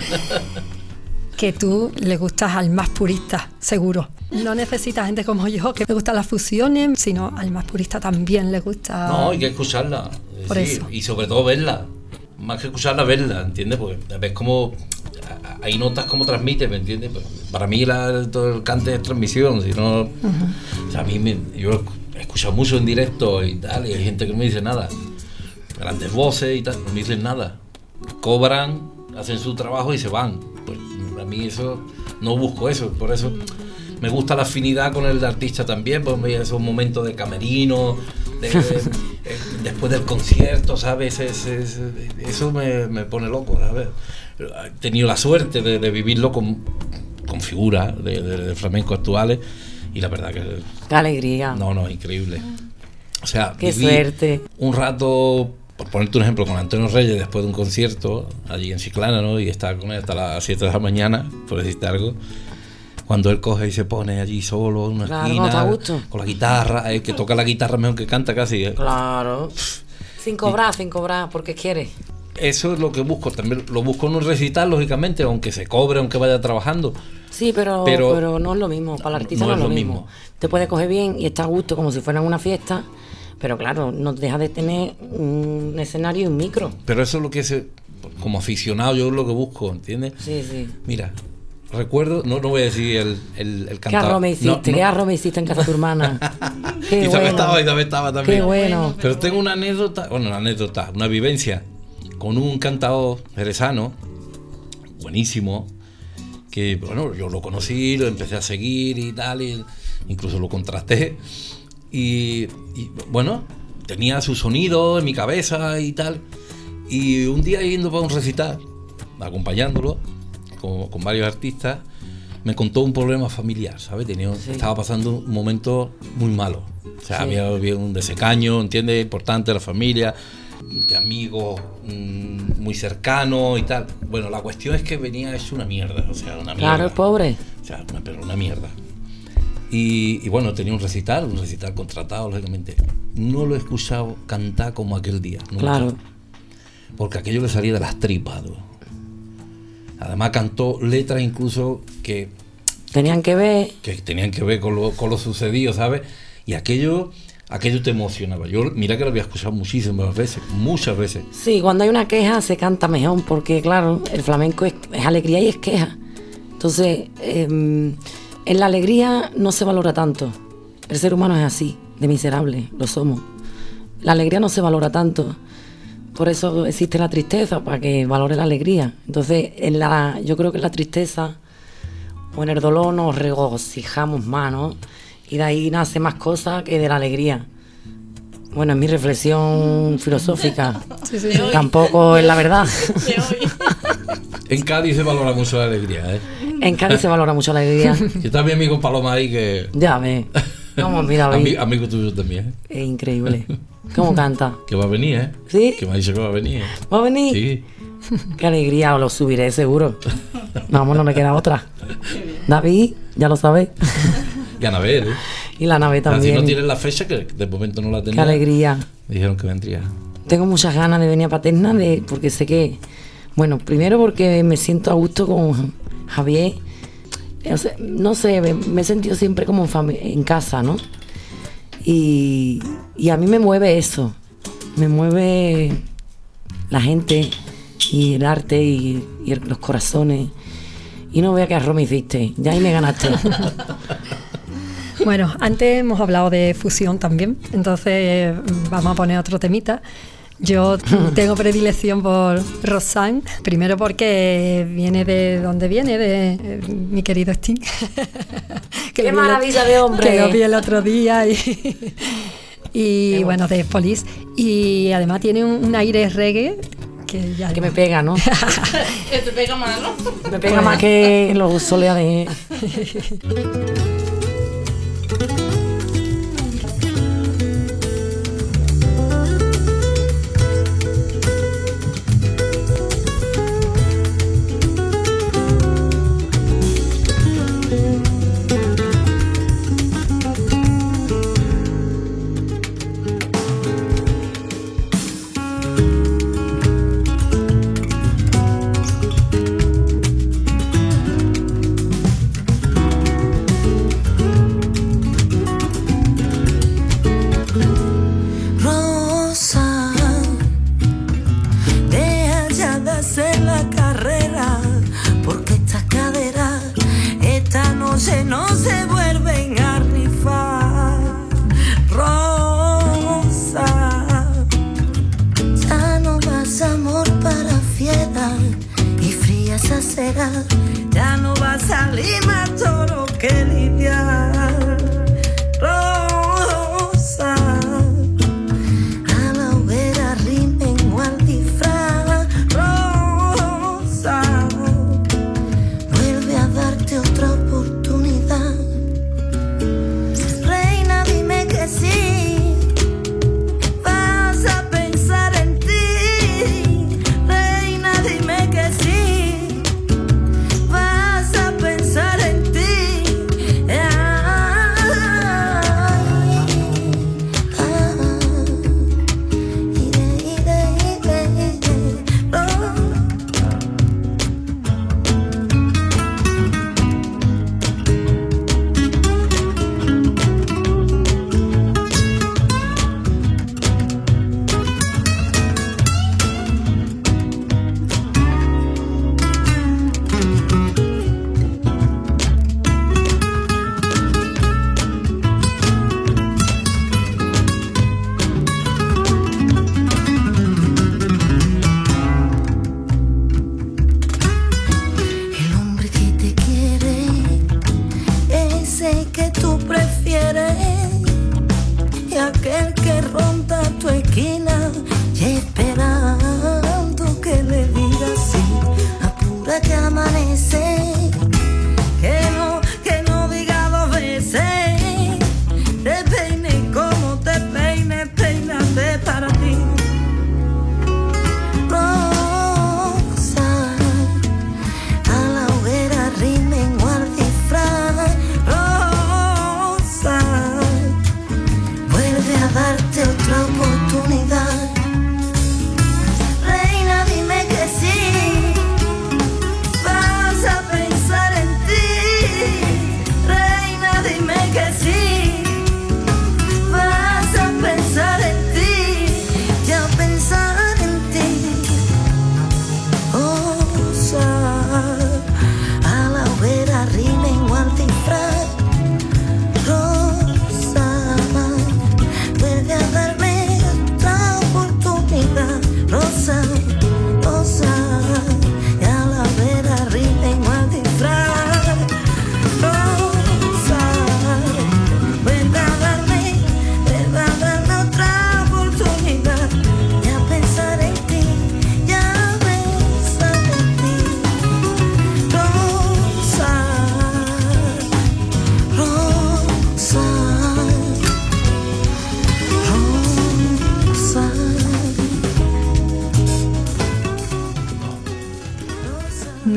[laughs] que tú le gustas al más purista, seguro. No necesitas gente como yo que me gustan las fusiones, sino al más purista también le gusta. No, hay que escucharla. Por sí, eso. Y sobre todo verla. Más que escucharla, verla, ¿entiendes? Porque ves cómo. Hay notas como transmite, ¿me entiendes? Pues, Para mí la, todo el cante es transmisión, si no. O sea, a mí me, yo he escuchado mucho en directo y tal, y hay gente que no me dice nada. Grandes voces y tal, no me dicen nada. Cobran, hacen su trabajo y se van. Pues a mí eso, no busco eso, por eso me gusta la afinidad con el artista también, pues me- esos momentos de camerino, de- de- eh, después del concierto, ¿sabes? Ese- ese- eso me, me pone loco, ¿sabes? He tenido la suerte de, de vivirlo con, con figuras de, de- flamenco actuales y la verdad que... Qué alegría. No, no, increíble. O sea, Qué suerte. Un rato, por ponerte un ejemplo, con Antonio Reyes después de un concierto allí en Chiclana, ¿no? Y estar con él hasta las 7 de la mañana, por decirte algo. Cuando él coge y se pone allí solo en una Claro, esquina, no, con la guitarra, el que toca la guitarra mejor que canta casi. ¿eh? Claro. Sin cobrar, sin cobrar, porque quiere. Eso es lo que busco, también lo busco en un recital, lógicamente, aunque se cobre, aunque vaya trabajando. Sí, pero, pero, Pero- no es lo mismo. Para el artista no, es lo mismo. Te puede coger bien y está a gusto como si fuera en una fiesta, pero claro, no deja de tener un escenario y un micro. Pero eso es lo que es, como aficionado, yo es lo que busco, ¿entiendes? Sí, sí. Mira, recuerdo, no, no voy a decir el, el, el ¿Qué arroz me hiciste? No, no. ¿Qué arroz me hiciste en casa de tu hermana? [laughs] Qué y también bueno. estaba, y también estaba también. Qué bueno. Pero tengo una anécdota, bueno, una anécdota, una vivencia con un cantador jerezano, buenísimo, que bueno, yo lo conocí, lo empecé a seguir y tal, y incluso lo contrasté. Y, y, bueno, tenía su sonido en mi cabeza y tal. Y un día yendo para un recital, acompañándolo con, con varios artistas, me contó un problema familiar, ¿sabes? Tenía, Estaba pasando un momento muy malo. O sea, Sí. había, había un desengaño, ¿entiendes? Importante la familia, de amigos mm, muy cercanos y tal. Bueno, la cuestión es que venía hecho una mierda, o sea, una mierda. Claro, pobre. O sea, una, pero una mierda. Y, y bueno, tenía un recital, un recital contratado, lógicamente. No lo he escuchado cantar como aquel día. nunca. Claro. Porque aquello le salía de las tripas. ¿no? Además cantó letras incluso que, Tenían que ver. que tenían que ver con lo, con lo sucedido, ¿sabes? Y aquello, aquello te emocionaba. Yo, mira que lo había escuchado muchísimas veces, muchas veces. Sí, cuando hay una queja se canta mejor, porque claro, el flamenco es, es alegría y es queja. Entonces, em, en la alegría no se valora tanto. El ser humano es así, de miserable, lo somos. La alegría no se valora tanto. Por eso existe la tristeza, para que valore la alegría. Entonces, en la, yo creo que en la tristeza o en el dolor nos regocijamos más, ¿no? Y de ahí nace más cosas que de la alegría. Bueno, es mi reflexión filosófica. [laughs] Sí, sí. Tampoco es la verdad. En Cádiz se valora mucho la alegría, ¿eh? En Cádiz se valora mucho la alegría. [laughs] Yo está mi amigo Paloma ahí que... Ya ves. ¿Cómo mira, Ami- amigo tuyo también, ¿eh? Es increíble. [laughs] ¿Cómo [laughs] canta? Que va a venir, ¿eh? ¿Sí? Que me ha dicho que va a venir. ¿Va a venir? Sí. [laughs] Qué alegría, lo subiré seguro. Vamos, no me queda otra. David, ya lo sabes. Y Anabel, ¿eh? Y la nave también. no tienes la fecha, que de momento no la tenía. Qué alegría. Dijeron que vendría. Tengo muchas ganas de venir a Paterna de, porque sé que, bueno, primero porque me siento a gusto con Javier o sea, no sé, me, me he sentido siempre como en, en casa, ¿no? Y, y a mí me mueve eso, me mueve la gente y el arte y, los corazones. Y no vea qué arroz me hiciste, ya ahí me ganaste. [laughs] Bueno, antes hemos hablado de fusión también, entonces mm, vamos a poner otro temita. Yo tengo predilección por Rosanne, primero porque viene de donde viene, de eh, mi querido Sting. [laughs] ¡Qué vi el- maravilla de hombre! Que lo vi el otro día y, [laughs] y bueno, de Police. Y además tiene un, un aire reggae que ya... que me pega, ¿no? [laughs] Que te pega más, ¿no? Me pega más que los soleares. Rosa,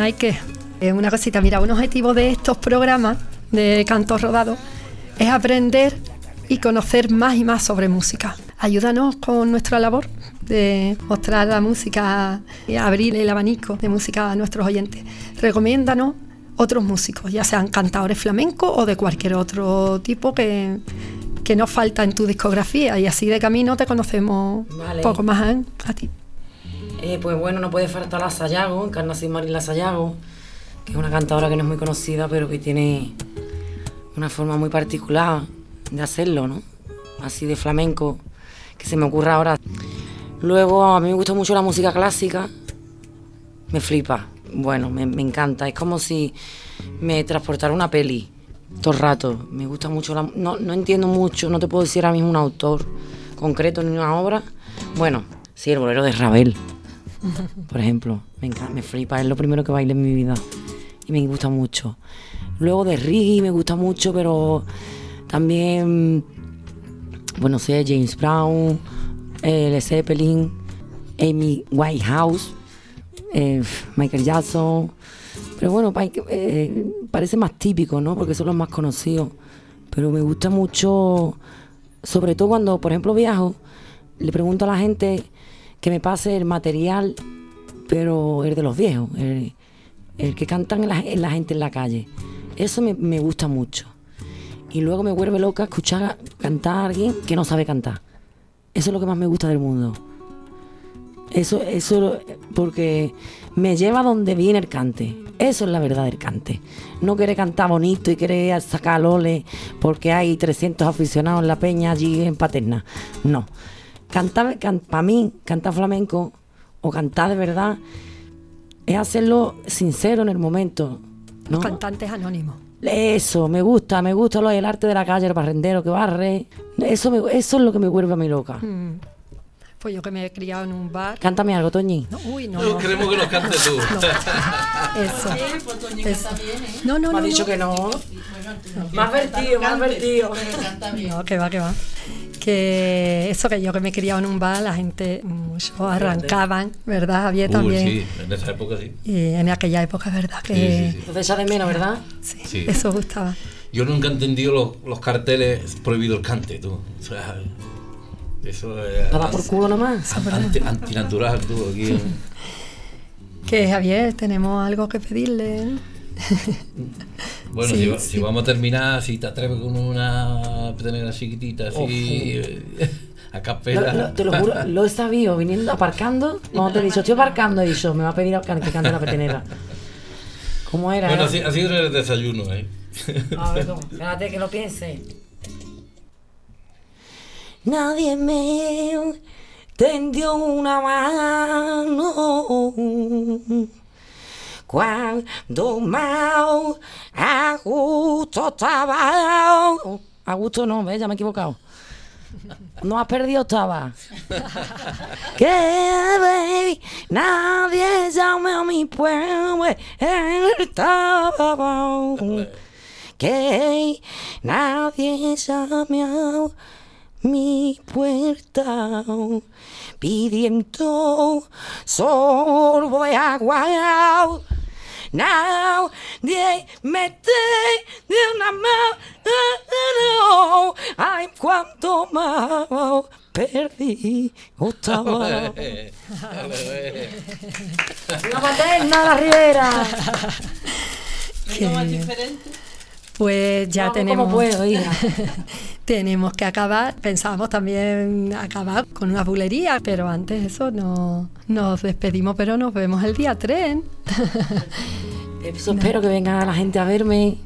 Nike, eh, una cosita, mira, un objetivo de estos programas de cantos rodados es aprender y conocer más y más sobre música. Ayúdanos con nuestra labor de mostrar la música y abrir el abanico de música a nuestros oyentes. Recomiéndanos otros músicos, ya sean cantadores flamencos o de cualquier otro tipo que, que nos falta en tu discografía y así de camino te conocemos Vale. poco más ¿eh? a ti. Eh, pues bueno, no puede faltar la Sayago, Encarnación Marila Sayago, que es una cantadora que no es muy conocida, pero que tiene una forma muy particular de hacerlo, ¿no? Así de flamenco, que se me ocurre ahora. Luego, a mí me gusta mucho la música clásica, me flipa, bueno, me, me encanta, es como si me transportara una peli todo el rato. Me gusta mucho, la, no, no entiendo mucho, no te puedo decir ahora mismo un autor concreto ni una obra. Bueno, sí, el bolero de Ravel por ejemplo. Me encanta, me flipa, es lo primero que bailé en mi vida y me gusta mucho. Luego de reggae me gusta mucho, pero también, bueno, sé, James Brown, eh, Led Zeppelin, Amy Whitehouse, eh, Michael Jackson. Pero bueno, eh, parece más típico, ¿no? Porque son los más conocidos. Pero me gusta mucho, sobre todo cuando, por ejemplo, viajo, le pregunto a la gente que me pase el material, pero el de los viejos, el, que cantan la, gente en la calle. Eso me, gusta mucho. Y luego me vuelve loca escuchar cantar a alguien que no sabe cantar. Eso es lo que más me gusta del mundo. Eso, eso, porque me lleva donde viene el cante. Eso es la verdad del cante. No querer cantar bonito y querer sacar lole porque hay 300 aficionados en la peña allí en Paterna. No. Cantar, para mí, cantar flamenco o cantar de verdad es hacerlo sincero en el momento. ¿no? Cantantes anónimos. Eso, me gusta, me gusta lo del arte de la calle, el barrendero que barre. Eso, me- eso es lo que me vuelve a mí loca. Mm. Pues yo que me he criado en un bar. Cántame algo, Toñi. No, uy, no. No, no. queremos que nos cante tú. [laughs] Eso. pues, Eso. No, no, Me no. ha dicho no. que no. Más vertido, más vertido. No, que va, que va. Que eso que yo que me he criado en un bar, la gente muchos arrancaban, ¿verdad, Javier? También. sí, en esa época sí. Y en aquella época, ¿verdad? Que Sí, sí, sí. Entonces echa de menos, ¿verdad? Sí. eso gustaba. Yo nunca he entendido los, los carteles prohibido el cante, tú. O sea, eso es. Dar por culo nomás. Anti, antinatural, tú, aquí. en- [laughs] Que Javier, tenemos algo que pedirle. ¿eh? [laughs] Bueno, Sí, si, va- sí. si vamos a terminar, si te atreves con una petenera chiquitita, así. eh, [laughs] a capela. Lo- lo- te lo juro, lo he sabido viniendo aparcando. Cuando te he dicho, estoy aparcando, he dicho, me va a pedir que que cante la petenera. ¿Cómo era? Bueno, eh? así, así era el desayuno, ¿eh? [laughs] A ver, ¿cómo? Espérate que lo piense. Nadie me tendió una mano cuando más a gusto estaba. A gusto no, ¿ves? ya me he equivocado. No has perdido estaba. [laughs] que baby, nadie llame a mi pueblo. Que nadie llame a mi puerta pidiendo sorbo de agua. Nadie me de una mano. Ay, cuánto más perdí. Estaba. Una paterna la ribera. Que- Pues ya hago tenemos. como puedo, hija. [laughs] tenemos que acabar. Pensábamos también acabar con una bulería, pero antes eso no nos despedimos, pero nos vemos el día 3. [laughs] Eso espero que venga la gente a verme,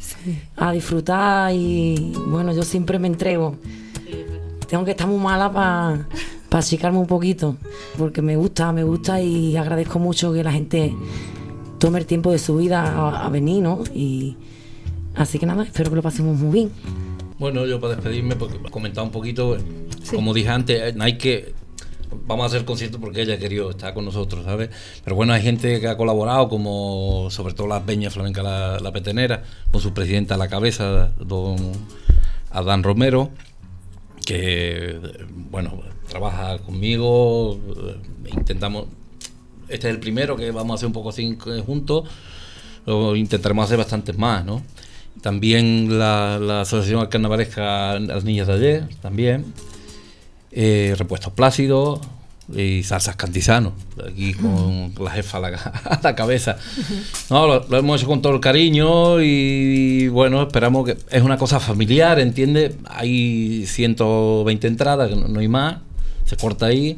a disfrutar y bueno, yo siempre me entrego. Tengo que estar muy mala para achicarme un poquito, porque me gusta, me gusta y agradezco mucho que la gente tome el tiempo de su vida a, a venir, ¿no? Y así que nada, espero que lo pasemos muy bien. Bueno, yo para despedirme, porque he comentado un poquito, como dije antes, eh, Nike, vamos a ser conscientes porque ella querido estar con nosotros, ¿sabes? Pero bueno, hay gente que ha colaborado, como sobre todo la Peña Flamenca La, La Petenera, con su presidenta a la cabeza, don Adán Romero, que, bueno, trabaja conmigo, eh, intentamos, este es el primero que vamos a hacer un poco así eh, juntos, luego intentaremos hacer bastantes más, ¿no? También la, la Asociación Carnavalesca Las Niñas de Ayer, también. Eh, Repuestos Plácidos, y salsas cantizano, aquí con [laughs] la jefa a la, a la cabeza. No, lo, lo hemos hecho con todo el cariño y bueno, esperamos que es una cosa familiar, ¿entiendes? Hay 120 entradas, no, no hay más, se corta ahí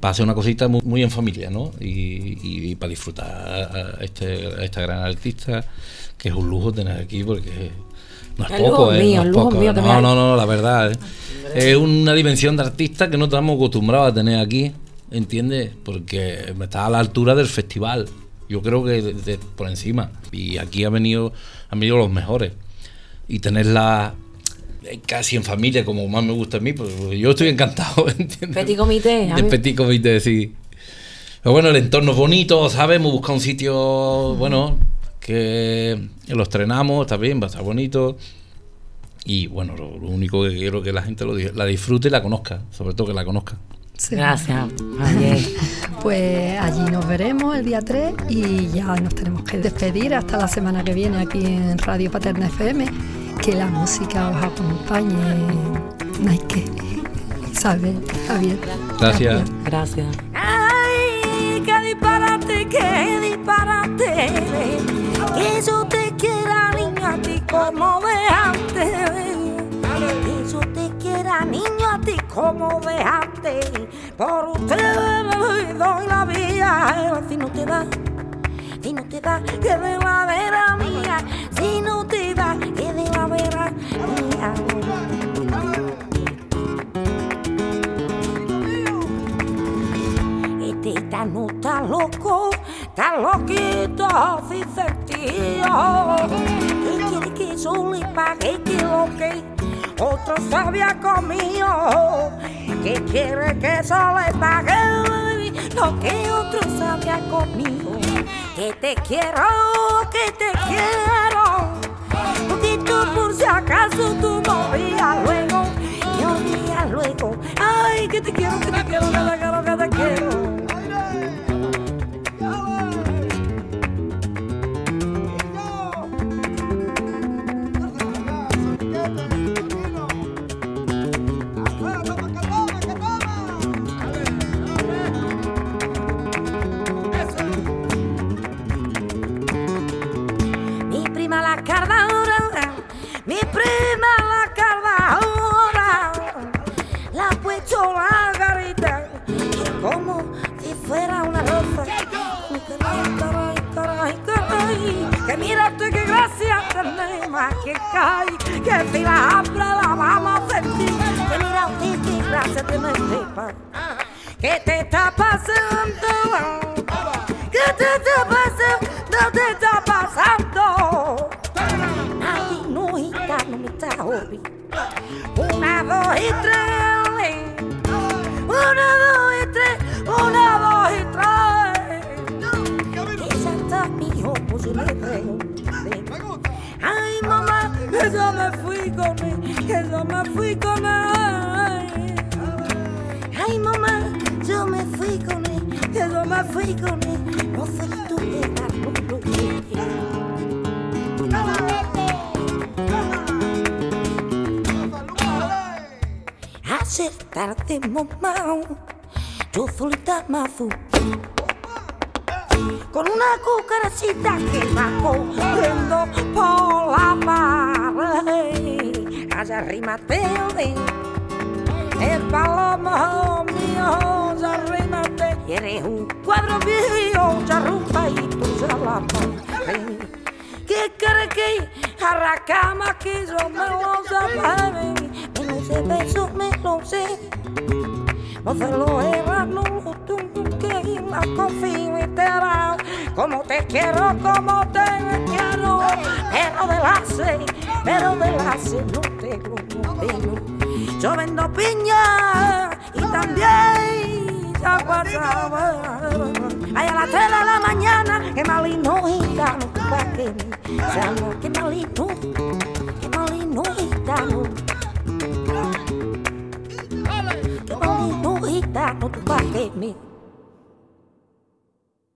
para hacer una cosita muy, muy en familia, ¿no? Y, y para disfrutar a, este, a esta gran artista, que es un lujo tener aquí porque no es El poco, ¿eh? mío, no es lujo poco. mío me no, no, no, la verdad. ¿eh? Es una dimensión de artista que no estamos acostumbrados a tener aquí, ¿entiendes? Porque está a la altura del festival. Yo creo que de- de- por encima. Y aquí ha venido, han venido los mejores. Y tenerla eh, casi en familia, como más me gusta a mí, pues yo estoy encantado, [laughs] ¿entiendes? Petit comité. De mí- petit comité, sí. Pero bueno, el entorno es bonito, ¿sabes? Hemos buscado un sitio, bueno, que lo estrenamos, está bien, va a estar bonito. Y bueno, lo, lo único que quiero es que la gente lo, la disfrute y la conozca, sobre todo que la conozca. Sí. Gracias. [laughs] Pues allí nos veremos el día 3 y ya nos tenemos que despedir hasta la semana que viene aquí en Radio Paterna FM. Que la música os acompañe. Nike, Isabel, Javier. Gracias. Gracias. Que yo te quiera, niña, a ti como de antes. Que yo te quiera, niño, a ti como de antes. Por usted me doy la vida. Si no te da, si no te da, que de la vera mía. Si no te da, que de la vera mía. Este está no está loco, está loquito, así sentido. Y que yo pague que lo que otro se había comido. Que quiere que yo le pague lo que otro se había comido. Que te quiero, que te quiero. Poquito por si acaso tú morías luego. Que olvidas luego. Ay, que te quiero, que te quiero. Cae, que si la abra la vamos a sentir, que mírate qué gracia tenemos, que te está pasando. ¿Qué te está pasando? ¿Qué te está pasando? Ay, no, hija, no me está obvio. Una, dos y tres. Una, dos y tres. Una, dos y tres. Ya está mi hijo, pues yo le veo. Ay, yo me fui con. Que yo me fui con él. Ay, mamá, yo me fui con. Que yo me fui con él. No sé tú te das Hacer tarde, mamá, yo solita con una cucarachita que va corriendo por la pared. Allá arriba te ven, el palomo mío, ya arrímate. Y eres un cuadro viejo, ya rumba y tú ya la pared. ¿Qué quiere que arracama que yo me lo sabe? Me lo sé, beso, me lo sé. No se lo era, no tengo que la confitera. Como te quiero, como te quiero. Pero de la C, pero de la C no te tengo. Yo vendo piña y también ya pasaba. Ay, a las 3 de la mañana, que malino gitano, que malino, que malino gitano. Que malino gitano, tu pa' que me